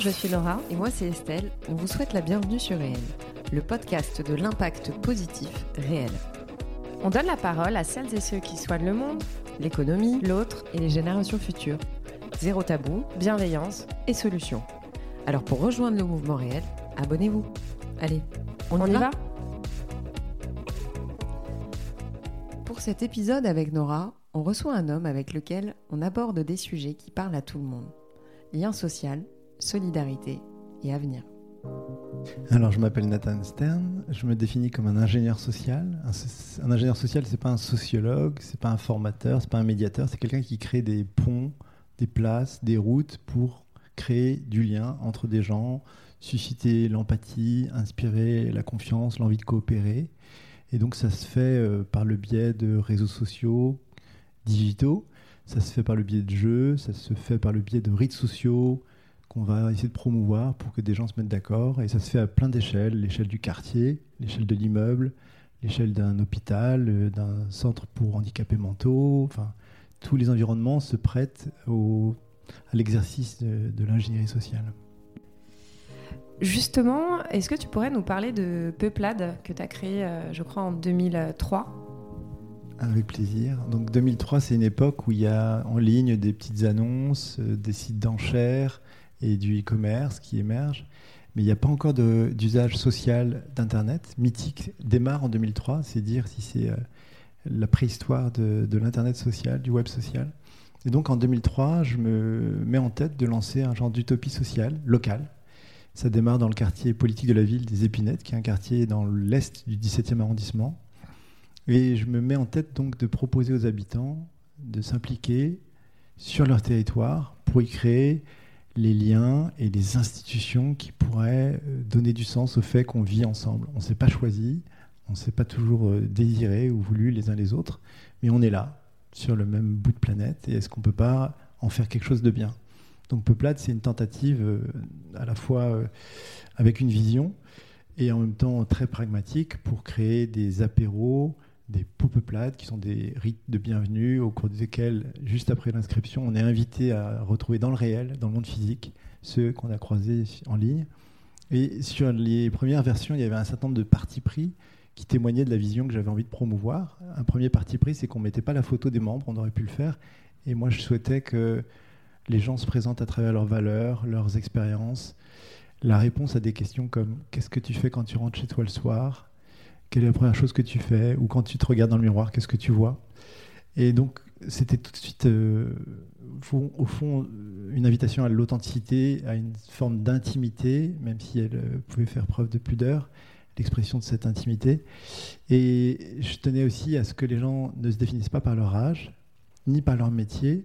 je suis Laura. Et moi, c'est Estelle. On vous souhaite la bienvenue sur Réel, le podcast de l'impact positif réel. On donne la parole à celles et ceux qui soignent le monde, l'économie, l'autre et les générations futures. Zéro tabou, bienveillance et solutions. Alors pour rejoindre le mouvement réel, abonnez-vous. Allez, on, y, va, Pour cet épisode avec Nora, on reçoit un homme avec lequel on aborde des sujets qui parlent à tout le monde. Lien social, solidarité et avenir. Alors, je m'appelle Nathan Stern, je me définis comme un ingénieur social. Un, ingénieur social, c'est pas un sociologue, c'est pas un formateur, c'est pas un médiateur, c'est quelqu'un qui crée des ponts, des places, des routes pour créer du lien entre des gens, susciter l'empathie, inspirer la confiance, l'envie de coopérer. Et donc, ça se fait euh, par le biais de réseaux sociaux digitaux, ça se fait par le biais de jeux, ça se fait par le biais de rites sociaux, qu'on va essayer de promouvoir pour que des gens se mettent d'accord. Et ça se fait à plein d'échelles, l'échelle du quartier, l'échelle de l'immeuble, l'échelle d'un hôpital, euh, d'un centre pour handicapés mentaux. Enfin, tous les environnements se prêtent au, à l'exercice de, l'ingénierie sociale. Justement, est-ce que tu pourrais nous parler de Peuplade que tu as créé, euh, je crois, en 2003 avec plaisir. Donc 2003, c'est une époque où il y a en ligne des petites annonces, euh, des sites d'enchères, et du e-commerce qui émerge. Mais il n'y a pas encore d'usage social d'Internet. Mythique démarre en 2003, c'est dire si c'est euh, la préhistoire de, de l'Internet social, du web social. Et donc en 2003, je me mets en tête de lancer un genre d'utopie sociale locale. Ça démarre dans le quartier politique de la ville des Épinettes, qui est un quartier dans l'est du 17e arrondissement. Et je me mets en tête donc de proposer aux habitants de s'impliquer sur leur territoire pour y créer les liens et les institutions qui pourraient euh, donner du sens au fait qu'on vit ensemble. On ne s'est pas choisi, on ne s'est pas toujours euh, désiré ou voulu les uns les autres, mais on est là, sur le même bout de planète, et est-ce qu'on ne peut pas en faire quelque chose de bien? Donc Peuplade, c'est une tentative euh, à la fois avec une vision et en même temps très pragmatique pour créer des apéros, des pots peuplades qui sont des rites de bienvenue au cours desquels, juste après l'inscription, on est invité à retrouver dans le réel, dans le monde physique, ceux qu'on a croisés en ligne. Et sur les premières versions, il y avait un certain nombre de partis pris qui témoignaient de la vision que j'avais envie de promouvoir. Un premier parti pris, c'est qu'on ne mettait pas la photo des membres, on aurait pu le faire. Et moi, je souhaitais que les gens se présentent à travers leurs valeurs, leurs expériences, la réponse à des questions comme qu'est-ce que tu fais quand tu rentres chez toi le soir? Quelle est la première chose que tu fais Ou quand tu te regardes dans le miroir, qu'est-ce que tu vois? Et donc, c'était tout de suite, euh, au fond, une invitation à l'authenticité, à une forme d'intimité, même si elle euh, pouvait faire preuve de pudeur, l'expression de cette intimité. Et je tenais aussi à ce que les gens ne se définissent pas par leur âge, ni par leur métier,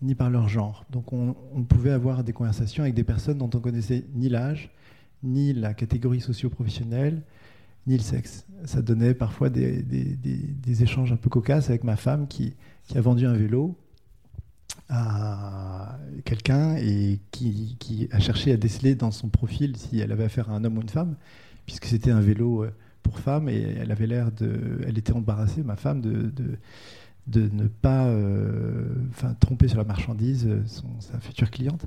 ni par leur genre. Donc on, on pouvait avoir des conversations avec des personnes dont on connaissait ni l'âge, ni la catégorie socio-professionnelle, ni le sexe. Ça donnait parfois des, des, échanges un peu cocasses avec ma femme qui, qui a vendu un vélo à quelqu'un et qui, qui, a cherché à déceler dans son profil si elle avait affaire à un homme ou une femme, puisque c'était un vélo euh, pour femme et elle avait l'air de. Elle était embarrassée, ma femme, de, de, de ne pas euh, tromper sur la marchandise euh, son, sa future cliente.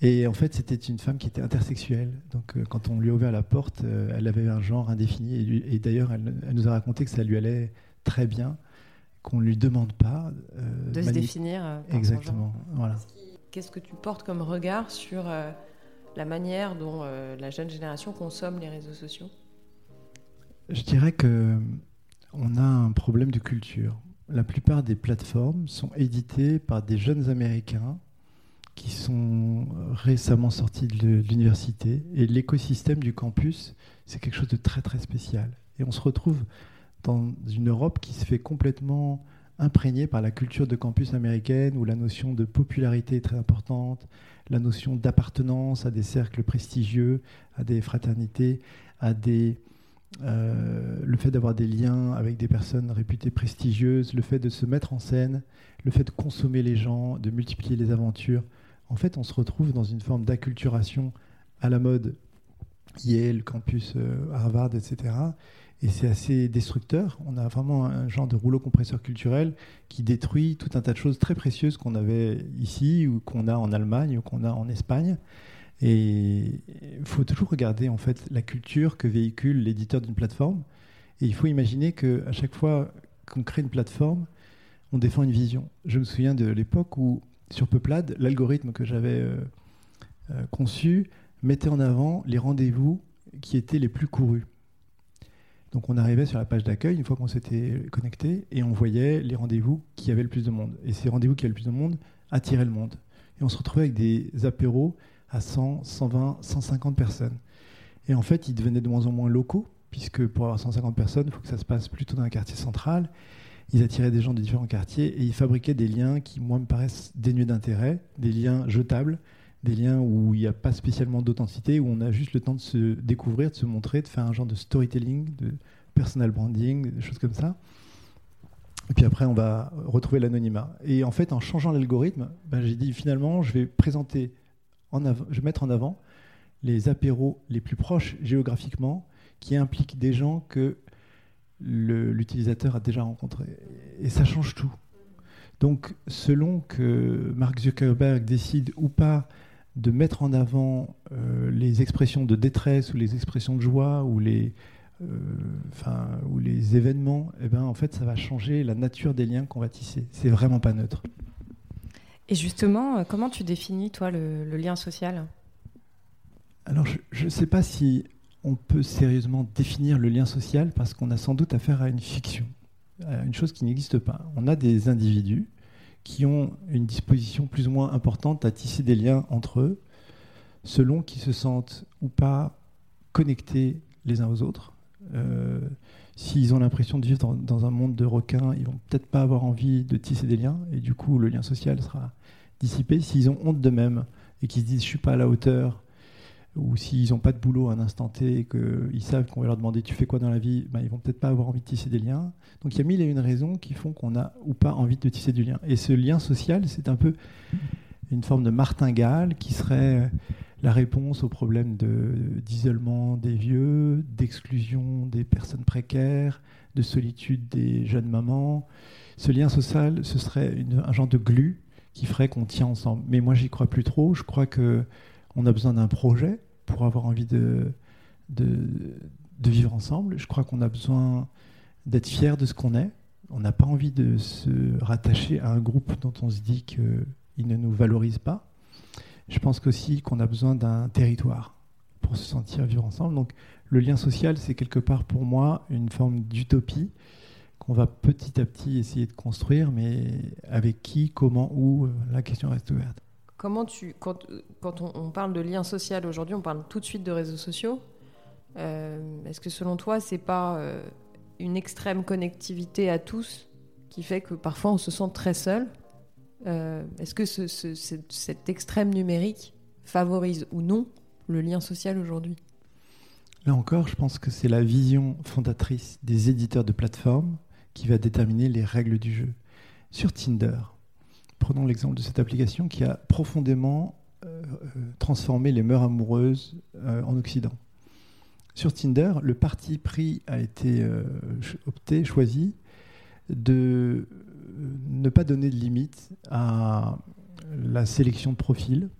Et en fait, c'était une femme qui était intersexuelle. Donc, euh, quand on lui a ouvert la porte, euh, elle avait un genre indéfini. Et, d'ailleurs, elle, nous a raconté que ça lui allait très bien, qu'on ne lui demande pas. Euh, de se définir. Exactement. Voilà. Qu'est-ce que tu portes comme regard sur la manière dont la jeune génération consomme les réseaux sociaux? Je dirais que on a un problème de culture. La plupart des plateformes sont éditées par des jeunes Américains qui sont récemment sortis de l'université. Et l'écosystème du campus, c'est quelque chose de très très spécial. Et on se retrouve dans une Europe qui se fait complètement imprégnée par la culture de campus américaine, où la notion de popularité est très importante, la notion d'appartenance à des cercles prestigieux, à des fraternités, à des, euh, le fait d'avoir des liens avec des personnes réputées prestigieuses, le fait de se mettre en scène, le fait de consommer les gens, de multiplier les aventures en fait, on se retrouve dans une forme d'acculturation à la mode Yale, campus euh, Harvard, etc. Et c'est assez destructeur. On a vraiment un genre de rouleau compresseur culturel qui détruit tout un tas de choses très précieuses qu'on avait ici, ou qu'on a en Allemagne, ou qu'on a en Espagne. Et il faut toujours regarder en fait la culture que véhicule l'éditeur d'une plateforme. Et il faut imaginer qu'à chaque fois qu'on crée une plateforme, on défend une vision. Je me souviens de l'époque où sur Peuplade, l'algorithme que j'avais euh, euh, conçu mettait en avant les rendez-vous qui étaient les plus courus. Donc on arrivait sur la page d'accueil une fois qu'on s'était connecté et on voyait les rendez-vous qui avaient le plus de monde. Et ces rendez-vous qui avaient le plus de monde attiraient le monde. Et on se retrouvait avec des apéros à 100, 120, 150 personnes. Et en fait, ils devenaient de moins en moins locaux, puisque pour avoir 150 personnes, il faut que ça se passe plutôt dans un quartier central. Ils attiraient des gens de différents quartiers et ils fabriquaient des liens qui, moi, me paraissent dénués d'intérêt, des liens jetables, des liens où il n'y a pas spécialement d'authenticité, où on a juste le temps de se découvrir, de se montrer, de faire un genre de storytelling, de personal branding, des choses comme ça. Et puis après, on va retrouver l'anonymat. Et en fait, en changeant l'algorithme, ben, j'ai dit finalement, je vais présenter, je vais mettre en avant les apéros les plus proches géographiquement, qui impliquent des gens que l'utilisateur a déjà rencontrés. Et ça change tout. Donc, selon que Mark Zuckerberg décide ou pas de mettre en avant euh, les expressions de détresse ou les expressions de joie ou les, euh, enfin, ou les événements, eh ben, en fait, ça va changer la nature des liens qu'on va tisser. C'est vraiment pas neutre. Et justement, euh, comment tu définis, toi, le, lien social? Alors, je ne sais pas si on peut sérieusement définir le lien social parce qu'on a sans doute affaire à une fiction, à une chose qui n'existe pas. On a des individus qui ont une disposition plus ou moins importante à tisser des liens entre eux, selon qu'ils se sentent ou pas connectés les uns aux autres. Euh, s'ils ont l'impression de vivre dans, un monde de requins, ils vont peut-être pas avoir envie de tisser des liens, et du coup le lien social sera dissipé. S'ils ont honte d'eux-mêmes et qu'ils se disent je suis pas à la hauteur, ou s'ils n'ont pas de boulot à un instant T et qu'ils savent qu'on va leur demander tu fais quoi dans la vie, ben, ils vont peut-être pas avoir envie de tisser des liens. Donc il y a mille et une raisons qui font qu'on a ou pas envie de tisser du lien. Et ce lien social, c'est un peu une forme de martingale qui serait la réponse au problème d'isolement des vieux, d'exclusion des personnes précaires, de solitude des jeunes mamans. Ce lien social, ce serait un genre de glu qui ferait qu'on tient ensemble. Mais moi, j'y crois plus trop. Je crois que on a besoin d'un projet pour avoir envie de, de, vivre ensemble. Je crois qu'on a besoin d'être fier de ce qu'on est. On n'a pas envie de se rattacher à un groupe dont on se dit qu'il ne nous valorise pas. Je pense aussi qu'on a besoin d'un territoire pour se sentir vivre ensemble. Donc le lien social, c'est quelque part pour moi une forme d'utopie qu'on va petit à petit essayer de construire, mais avec qui, comment, où, euh, la question reste ouverte. Comment tu, quand, quand on, parle de lien social aujourd'hui, on parle tout de suite de réseaux sociaux. Euh, est-ce que selon toi, c'est pas euh, une extrême connectivité à tous qui fait que parfois on se sent très seul? Euh, Est-ce que ce, cet extrême numérique favorise ou non le lien social aujourd'hui? Là encore, je pense que c'est la vision fondatrice des éditeurs de plateformes qui va déterminer les règles du jeu. Sur Tinder, Prenons l'exemple de cette application qui a profondément euh, euh, transformé les mœurs amoureuses euh, en Occident. Sur Tinder, le parti pris a été opté, choisi, de ne pas donner de limite à la sélection de profils,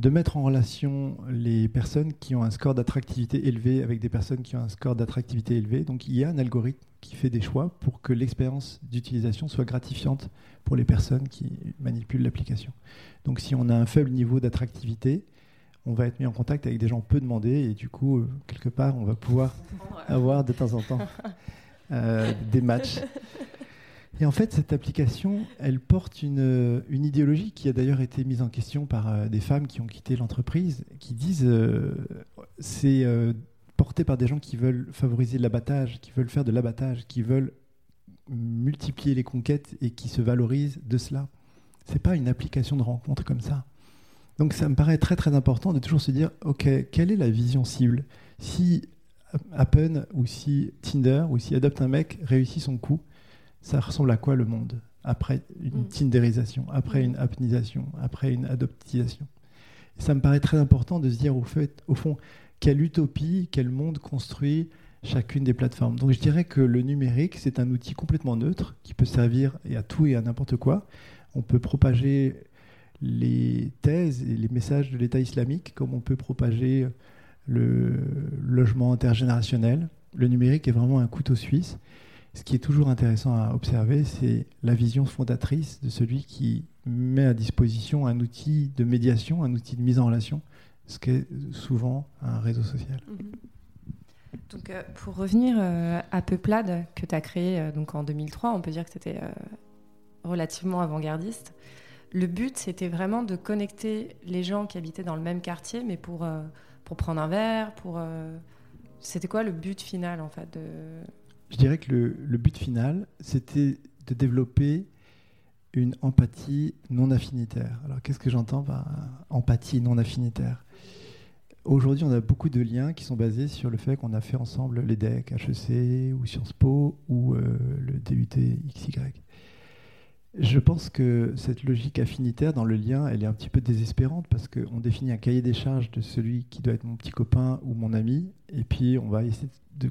de mettre en relation les personnes qui ont un score d'attractivité élevé avec des personnes qui ont un score d'attractivité élevé. Donc il y a un algorithme qui fait des choix pour que l'expérience d'utilisation soit gratifiante pour les personnes qui manipulent l'application. Donc si on a un faible niveau d'attractivité, on va être mis en contact avec des gens peu demandés et du coup, euh, quelque part, on va pouvoir avoir de temps en temps euh, des matchs. Et en fait, cette application, elle porte une, une idéologie qui a d'ailleurs été mise en question par euh, des femmes qui ont quitté l'entreprise, qui disent c'est porté par des gens qui veulent favoriser l'abattage, qui veulent faire de l'abattage, qui veulent multiplier les conquêtes et qui se valorisent de cela. C'est pas une application de rencontre comme ça. Donc ça me paraît très très important de toujours se dire, ok, quelle est la vision cible? Si Appen ou si Tinder ou si Adopte un mec réussit son coup, ça ressemble à quoi le monde après une mm. Tinderisation, après mm. une appnisation, après une adoptisation? Ça me paraît très important de se dire au, fait, au fond, quelle utopie, quel monde construit chacune des plateformes. Donc je dirais que le numérique, c'est un outil complètement neutre qui peut servir à tout et à n'importe quoi. On peut propager les thèses et les messages de l'État islamique, comme on peut propager le logement intergénérationnel. Le numérique est vraiment un couteau suisse. Ce qui est toujours intéressant à observer, c'est la vision fondatrice de celui qui met à disposition un outil de médiation, un outil de mise en relation, ce qu'est souvent un réseau social. Mhm. Donc, euh, pour revenir euh, à Peuplade, que tu as créé euh, donc en 2003, on peut dire que c'était relativement avant-gardiste. Le but, c'était vraiment de connecter les gens qui habitaient dans le même quartier, mais pour, pour prendre un verre, pour... C'était quoi le but final, en fait de... Je dirais que le, but final, c'était de développer une empathie non affinitaire. Alors, qu'est-ce que j'entends par empathie non affinitaire? Aujourd'hui, on a beaucoup de liens qui sont basés sur le fait qu'on a fait ensemble l'EDEC, HEC ou Sciences Po ou euh, le DUT XY. Je pense que cette logique affinitaire dans le lien, elle est un petit peu désespérante parce qu'on définit un cahier des charges de celui qui doit être mon petit copain ou mon ami, et puis on va essayer de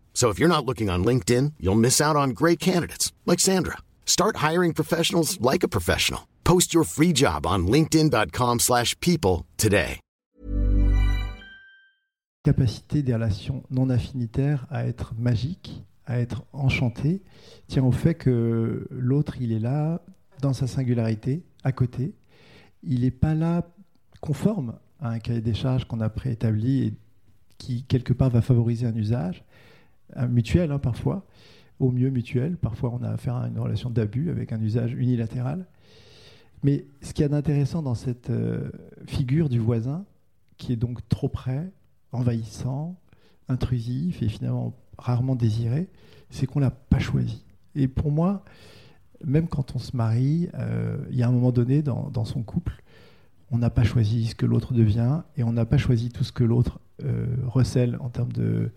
So if you're not looking on LinkedIn, you'll miss out on great candidates like Sandra. Start hiring professionals like a professional. Post your free job on linkedin.com/people today. capacité des relations non affinitaires à être magiques, à être enchantées, tient au fait que l'autre, il est là dans sa singularité, à côté. Il n'est pas là conforme à un cahier des charges qu'on a préétabli et qui, quelque part, va favoriser un usage, mutuel hein, parfois, au mieux mutuel. Parfois, on a affaire à une relation d'abus avec un usage unilatéral. Mais ce qui est d'intéressant dans cette euh, figure du voisin, qui est donc trop près, envahissant, intrusif et finalement rarement désiré, c'est qu'on l'a pas choisi. Et pour moi, même quand on se marie, euh, il y a un moment donné dans, son couple, on n'a pas choisi ce que l'autre devient et on n'a pas choisi tout ce que l'autre euh, recèle en termes de,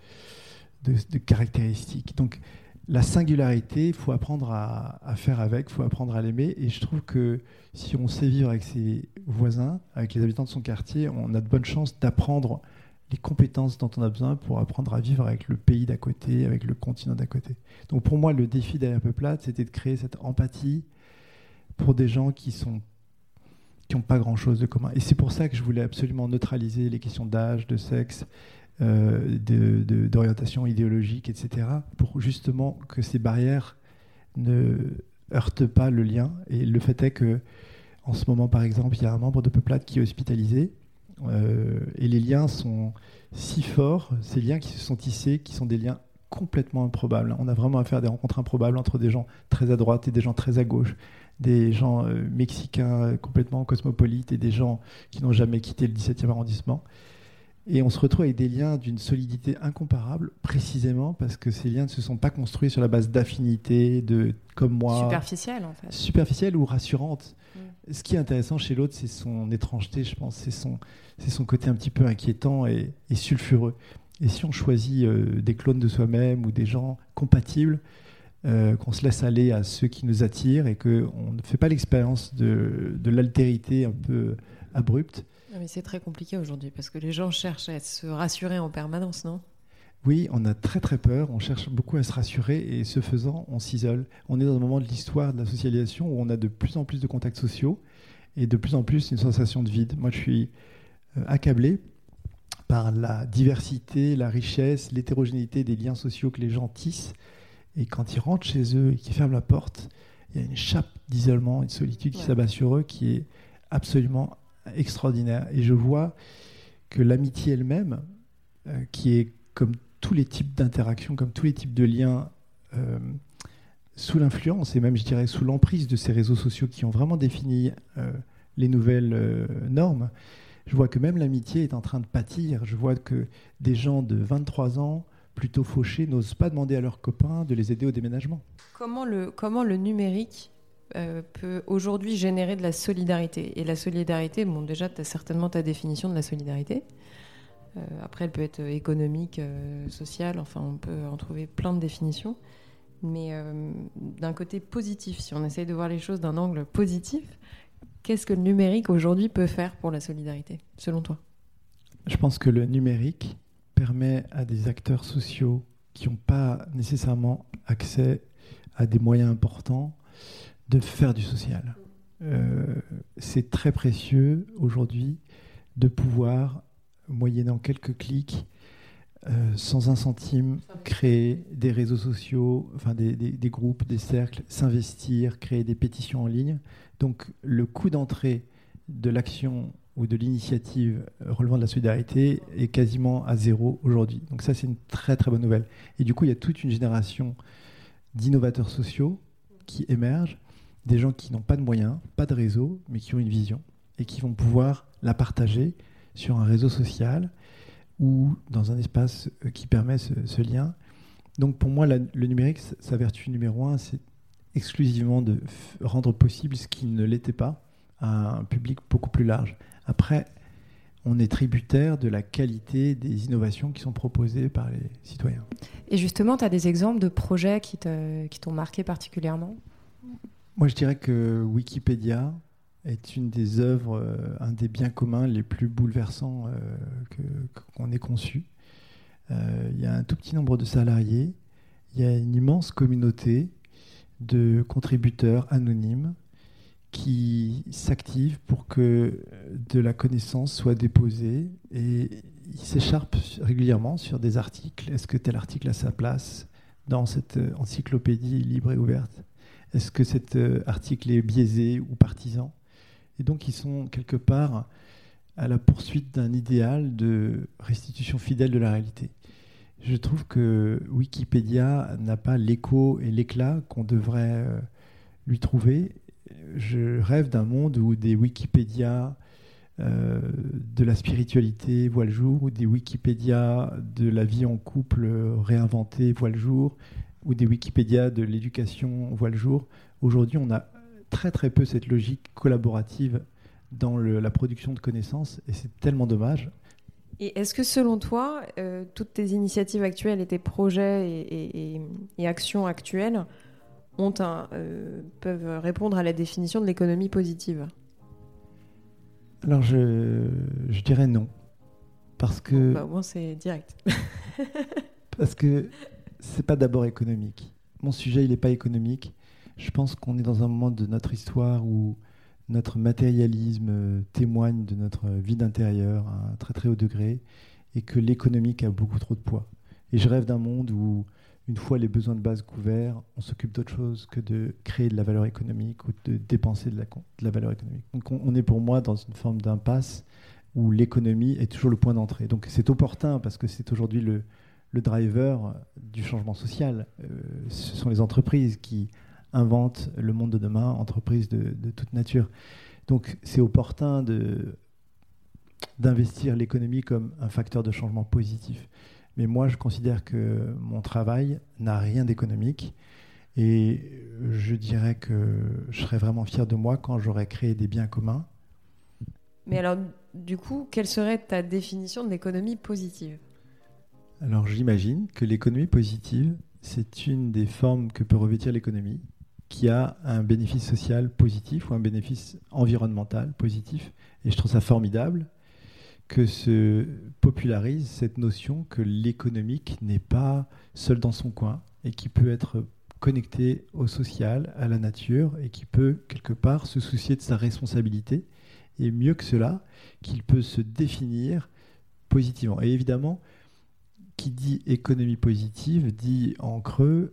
de, caractéristiques. Donc la singularité, il faut apprendre à, faire avec, il faut apprendre à l'aimer. Et je trouve que si on sait vivre avec ses voisins, avec les habitants de son quartier, on a de bonnes chances d'apprendre les compétences dont on a besoin pour apprendre à vivre avec le pays d'à côté, avec le continent d'à côté. Donc pour moi, le défi derrière Peuplade, c'était de créer cette empathie pour des gens qui sont qui n'ont pas grand-chose de commun. Et c'est pour ça que je voulais absolument neutraliser les questions d'âge, de sexe, d'orientation idéologique, etc., pour justement que ces barrières ne heurtent pas le lien. Et le fait est que, en ce moment, par exemple, il y a un membre de Peuplade qui est hospitalisé euh, et les liens sont si forts, ces liens qui se sont tissés, qui sont des liens complètement improbables. On a vraiment affaire à des rencontres improbables entre des gens très à droite et des gens très à gauche, des gens euh, mexicains euh, complètement cosmopolites et des gens qui n'ont jamais quitté le 17e arrondissement. Et on se retrouve avec des liens d'une solidité incomparable, précisément parce que ces liens ne se sont pas construits sur la base d'affinités, de comme moi. Superficielle, en fait. Superficielle ou rassurante. Mm. Ce qui est intéressant chez l'autre, c'est son étrangeté, je pense. C'est son, son côté un petit peu inquiétant et, sulfureux. Et si on choisit euh, des clones de soi-même ou des gens compatibles, euh, qu'on se laisse aller à ceux qui nous attirent et qu'on ne fait pas l'expérience de, de l'altérité un peu abrupte, mais c'est très compliqué aujourd'hui parce que les gens cherchent à se rassurer en permanence, non? Oui, on a très très peur, on cherche beaucoup à se rassurer et ce faisant, on s'isole. On est dans un moment de l'histoire de la socialisation où on a de plus en plus de contacts sociaux et de plus en plus une sensation de vide. Moi, je suis euh, accablé par la diversité, la richesse, l'hétérogénéité des liens sociaux que les gens tissent. Et quand ils rentrent chez eux et qu'ils ferment la porte, il y a une chape d'isolement, une solitude qui s'abat sur eux qui est absolument extraordinaire. Et je vois que l'amitié elle-même, euh, qui est comme tous les types d'interactions, comme tous les types de liens, euh, sous l'influence et même, je dirais, sous l'emprise de ces réseaux sociaux qui ont vraiment défini euh, les nouvelles normes, je vois que même l'amitié est en train de pâtir. Je vois que des gens de 23 ans, plutôt fauchés, n'osent pas demander à leurs copains de les aider au déménagement. Comment le, comment le numérique euh, peut aujourd'hui générer de la solidarité. Et la solidarité, bon, déjà, tu as certainement ta définition de la solidarité. Euh, après, elle peut être économique, euh, sociale, enfin, on peut en trouver plein de définitions. Mais d'un côté positif, si on essaye de voir les choses d'un angle positif, qu'est-ce que le numérique aujourd'hui peut faire pour la solidarité, selon toi? Je pense que le numérique permet à des acteurs sociaux qui n'ont pas nécessairement accès à des moyens importants de faire du social. Euh, c'est très précieux aujourd'hui de pouvoir, moyennant quelques clics, euh, sans un centime, créer des réseaux sociaux, enfin des, des groupes, des cercles, s'investir, créer des pétitions en ligne. Donc le coût d'entrée de l'action ou de l'initiative relevant de la solidarité est quasiment à zéro aujourd'hui. Donc ça, c'est une très très bonne nouvelle. Et du coup, il y a toute une génération d'innovateurs sociaux qui émergent, des gens qui n'ont pas de moyens, pas de réseau, mais qui ont une vision et qui vont pouvoir la partager sur un réseau social ou dans un espace euh, qui permet ce, lien. Donc pour moi, le numérique, sa vertu numéro un, c'est exclusivement de rendre possible ce qui ne l'était pas à un public beaucoup plus large. Après, on est tributaire de la qualité des innovations qui sont proposées par les citoyens. Et justement, tu as des exemples de projets qui t'ont marqué particulièrement? Moi, je dirais que Wikipédia est une des œuvres, euh, un des biens communs les plus bouleversants euh, qu'on ait conçus. Euh, il y a un tout petit nombre de salariés, il y a une immense communauté de contributeurs anonymes qui s'active pour que de la connaissance soit déposée et il s'écharpe régulièrement sur des articles. Est-ce que tel article a sa place dans cette encyclopédie libre et ouverte? Est-ce que cet euh, article est biaisé ou partisan? Et donc ils sont quelque part à la poursuite d'un idéal de restitution fidèle de la réalité. Je trouve que Wikipédia n'a pas l'écho et l'éclat qu'on devrait euh, lui trouver je rêve d'un monde où des Wikipédia euh, de la spiritualité voient le jour, où des Wikipédia de la vie en couple réinventée voient le jour, ou des Wikipédia de l'éducation voient le jour. Aujourd'hui, on a très très peu cette logique collaborative dans la production de connaissances, et c'est tellement dommage. Et est-ce que selon toi, euh, toutes tes initiatives actuelles et tes projets et actions actuelles ont euh, peuvent répondre à la définition de l'économie positive? Alors je, je, dirais non. Parce que. Bah, au moins c'est direct. parce que c'est pas d'abord économique. Mon sujet, il n'est pas économique. Je pense qu'on est dans un moment de notre histoire où notre matérialisme euh, témoigne de notre vie d'intérieur à un très très haut degré et que l'économique a beaucoup trop de poids. Et je rêve d'un monde où une fois les besoins de base couverts, on s'occupe d'autre chose que de créer de la valeur économique ou de dépenser de la, valeur économique. Donc on, est pour moi dans une forme d'impasse où l'économie est toujours le point d'entrée. Donc c'est opportun parce que c'est aujourd'hui le, driver du changement social. Euh, ce sont les entreprises qui inventent le monde de demain, entreprises de, de toute nature. Donc c'est opportun d'investir l'économie comme un facteur de changement positif. Mais moi, je considère que mon travail n'a rien d'économique. Et je dirais que je serais vraiment fier de moi quand j'aurais créé des biens communs. Mais alors, du coup, quelle serait ta définition de l'économie positive? Alors, j'imagine que l'économie positive, c'est une des formes que peut revêtir l'économie, qui a un bénéfice social positif ou un bénéfice environnemental positif. Et je trouve ça formidable que se popularise cette notion que l'économique n'est pas seul dans son coin et qui peut être connecté au social, à la nature et qui peut quelque part se soucier de sa responsabilité et mieux que cela, qu'il peut se définir positivement. Et évidemment, qui dit économie positive dit en creux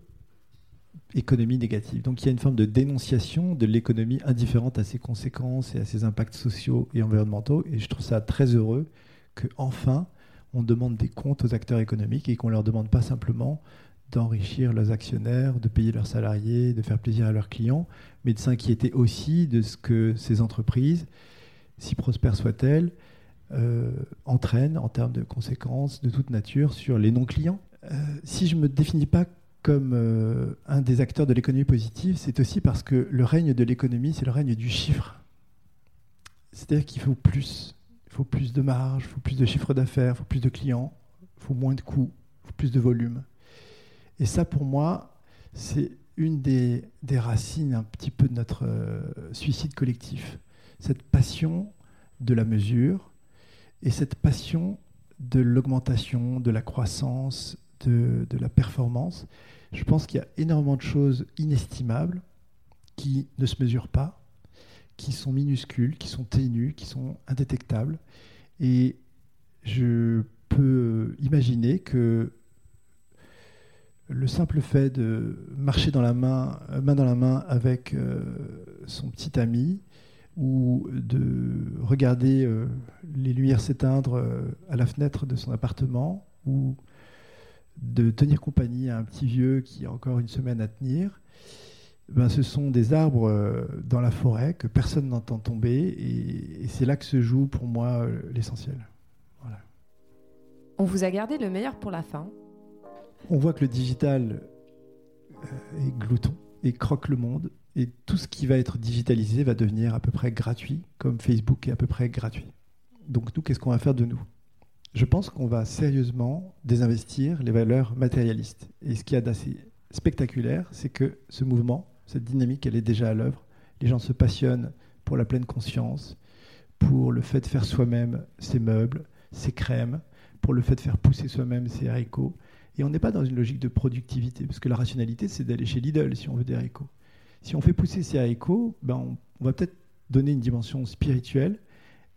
économie négative. Donc il y a une forme de dénonciation de l'économie indifférente à ses conséquences et à ses impacts sociaux et environnementaux. Et je trouve ça très heureux qu'enfin on demande des comptes aux acteurs économiques et qu'on leur demande pas simplement d'enrichir leurs actionnaires, de payer leurs salariés, de faire plaisir à leurs clients, mais de s'inquiéter aussi de ce que ces entreprises, si prospères soient-elles, euh, entraînent en termes de conséquences de toute nature sur les non-clients. Euh, si je ne me définis pas comme euh, un des acteurs de l'économie positive, c'est aussi parce que le règne de l'économie, c'est le règne du chiffre. C'est-à-dire qu'il faut plus. Il faut plus de marge, il faut plus de chiffre d'affaires, il faut plus de clients, il faut moins de coûts, il faut plus de volume. Et ça, pour moi, c'est une des, racines un petit peu de notre suicide collectif. Cette passion de la mesure et cette passion de l'augmentation, de la croissance, de, la performance. Je pense qu'il y a énormément de choses inestimables qui ne se mesurent pas qui sont minuscules, qui sont ténus, qui sont indétectables. Et je peux imaginer que le simple fait de marcher main, main dans la main avec euh, son petit ami ou de regarder euh, les lumières s'éteindre euh, à la fenêtre de son appartement ou de tenir compagnie à un petit vieux qui a encore une semaine à tenir, ben, ce sont des arbres euh, dans la forêt que personne n'entend tomber et, c'est là que se joue pour moi l'essentiel. Voilà. On vous a gardé le meilleur pour la fin. On voit que le digital est glouton et croque le monde et tout ce qui va être digitalisé va devenir à peu près gratuit comme Facebook est à peu près gratuit. Donc nous, qu'est-ce qu'on va faire de nous? Je pense qu'on va sérieusement désinvestir les valeurs matérialistes. Et ce qu'il y a d'assez spectaculaire, c'est que ce mouvement cette dynamique, elle est déjà à l'œuvre. Les gens se passionnent pour la pleine conscience, pour le fait de faire soi-même ses meubles, ses crèmes, pour le fait de faire pousser soi-même ses haricots. Et on n'est pas dans une logique de productivité, parce que la rationalité, c'est d'aller chez Lidl si on veut des haricots. Si on fait pousser ces haricots, ben on, on va peut-être donner une dimension spirituelle,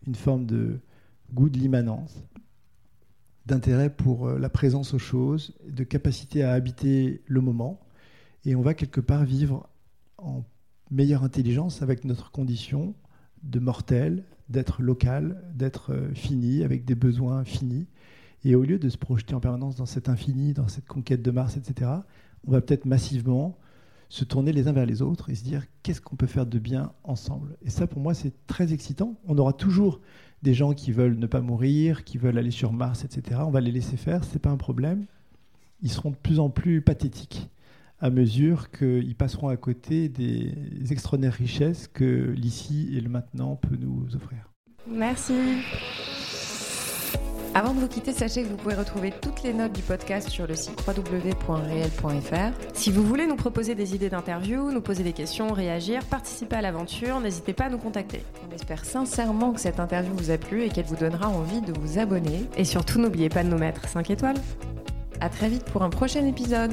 une forme de goût de l'immanence, d'intérêt pour euh, la présence aux choses, de capacité à habiter le moment. Et on va quelque part vivre en meilleure intelligence avec notre condition de mortel, d'être local, d'être euh, fini, avec des besoins finis. Et au lieu de se projeter en permanence dans cet infini, dans cette conquête de Mars, etc., on va peut-être massivement se tourner les uns vers les autres et se dire qu'est-ce qu'on peut faire de bien ensemble? Et ça, pour moi, c'est très excitant. On aura toujours des gens qui veulent ne pas mourir, qui veulent aller sur Mars, etc. On va les laisser faire, ce n'est pas un problème. Ils seront de plus en plus pathétiques à mesure qu'ils passeront à côté des extraordinaires richesses que l'ici et le maintenant peut nous offrir. Merci. Avant de vous quitter, sachez que vous pouvez retrouver toutes les notes du podcast sur le site www.réel.fr. Si vous voulez nous proposer des idées d'interview, nous poser des questions, réagir, participer à l'aventure, n'hésitez pas à nous contacter. On espère sincèrement que cette interview vous a plu et qu'elle vous donnera envie de vous abonner. Et surtout, n'oubliez pas de nous mettre 5 étoiles. À très vite pour un prochain épisode.